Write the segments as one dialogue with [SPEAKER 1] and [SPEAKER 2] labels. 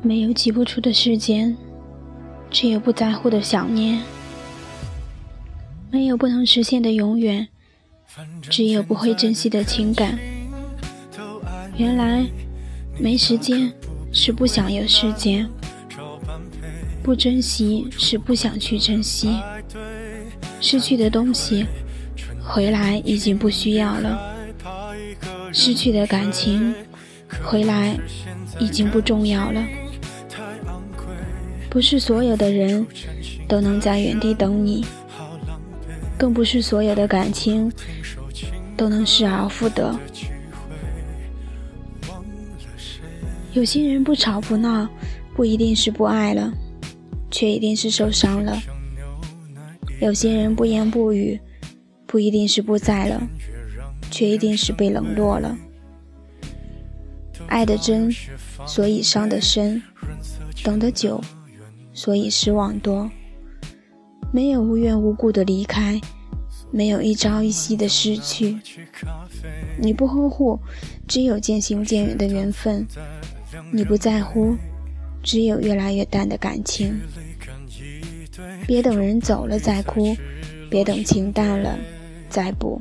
[SPEAKER 1] 没有挤不出的时间，只有不在乎的想念；没有不能实现的永远，只有不会珍惜的情感。原来，没时间是不想有时间，不珍惜是不想去珍惜。失去的东西，回来已经不需要了；失去的感情，回来已经不重要了。不是所有的人都能在原地等你，更不是所有的感情都能失而复得。有些人不吵不闹，不一定是不爱了，却一定是受伤了；有些人不言不语，不一定是不在了，却一定是被冷落了。爱的真，所以伤得深；等得久。所以失望多，没有无缘无故的离开，没有一朝一夕的失去。你不呵护，只有渐行渐远的缘分；你不在乎，只有越来越淡的感情。别等人走了再哭，别等情淡了再补。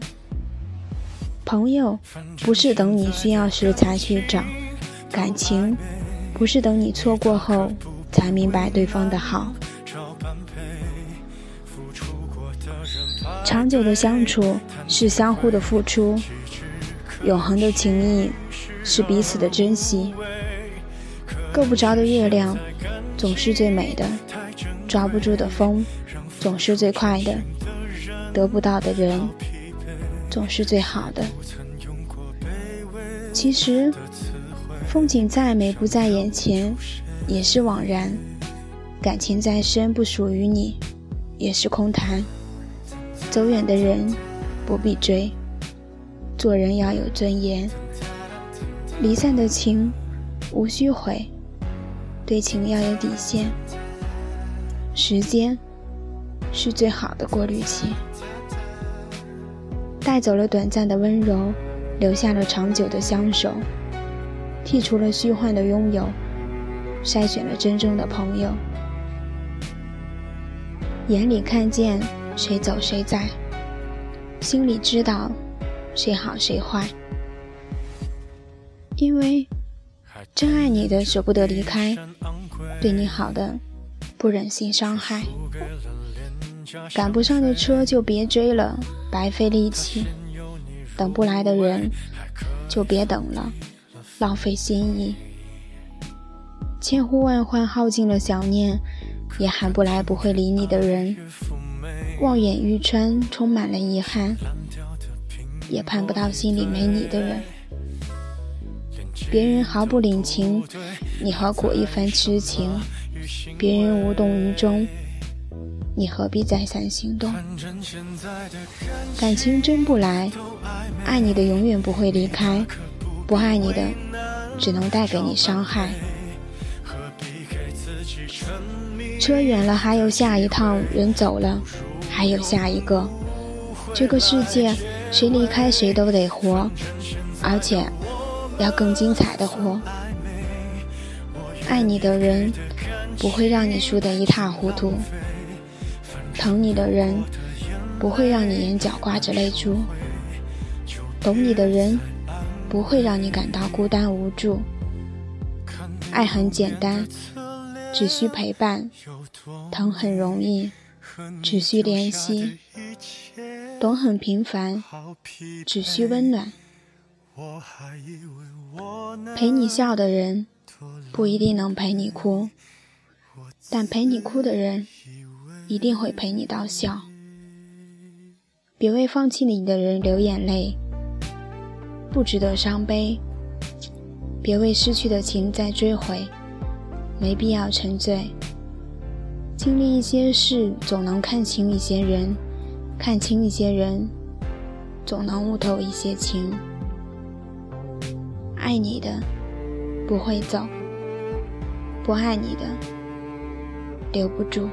[SPEAKER 1] 朋友不是等你需要时才去找，感情不是等你错过后。才明白对方的好。长久的相处是相互的付出，永恒的情谊是彼此的珍惜。够不着的月亮总是最美的，抓不住的风总是最快的，得不到的人总是最好的。其实，风景再美不在眼前。也是枉然，感情再深不属于你，也是空谈。走远的人不必追，做人要有尊严。离散的情无需悔，对情要有底线。时间是最好的过滤器，带走了短暂的温柔，留下了长久的相守，剔除了虚幻的拥有。筛选了真正的朋友，眼里看见谁走谁在，心里知道谁好谁坏。因为真爱你的舍不得离开，对你好的不忍心伤害。赶不上的车就别追了，白费力气；等不来的人就别等了，浪费心意。千呼万唤耗尽了想念，也喊不来不会理你的人。望眼欲穿，充满了遗憾，也盼不到心里没你的人。别人毫不领情，你何苦一番痴情？别人无动于衷，你何必再三心动？感情真不来，爱你的永远不会离开，不爱你的只能带给你伤害。车远了，还有下一趟；人走了，还有下一个。这个世界，谁离开谁都得活，而且要更精彩的活。爱你的人不会让你输得一塌糊涂，疼你的人不会让你眼角挂着泪珠，懂你的人不会让你感到孤单无助。爱很简单。只需陪伴，疼很容易；只需怜惜，懂很平凡；只需温暖。陪你笑的人，不一定能陪你哭，但陪你哭的人，一定会陪你到笑。别为放弃你的人流眼泪，不值得伤悲；别为失去的情再追悔。没必要沉醉，经历一些事，总能看清一些人；看清一些人，总能悟透一些情。爱你的不会走，不爱你的留不住。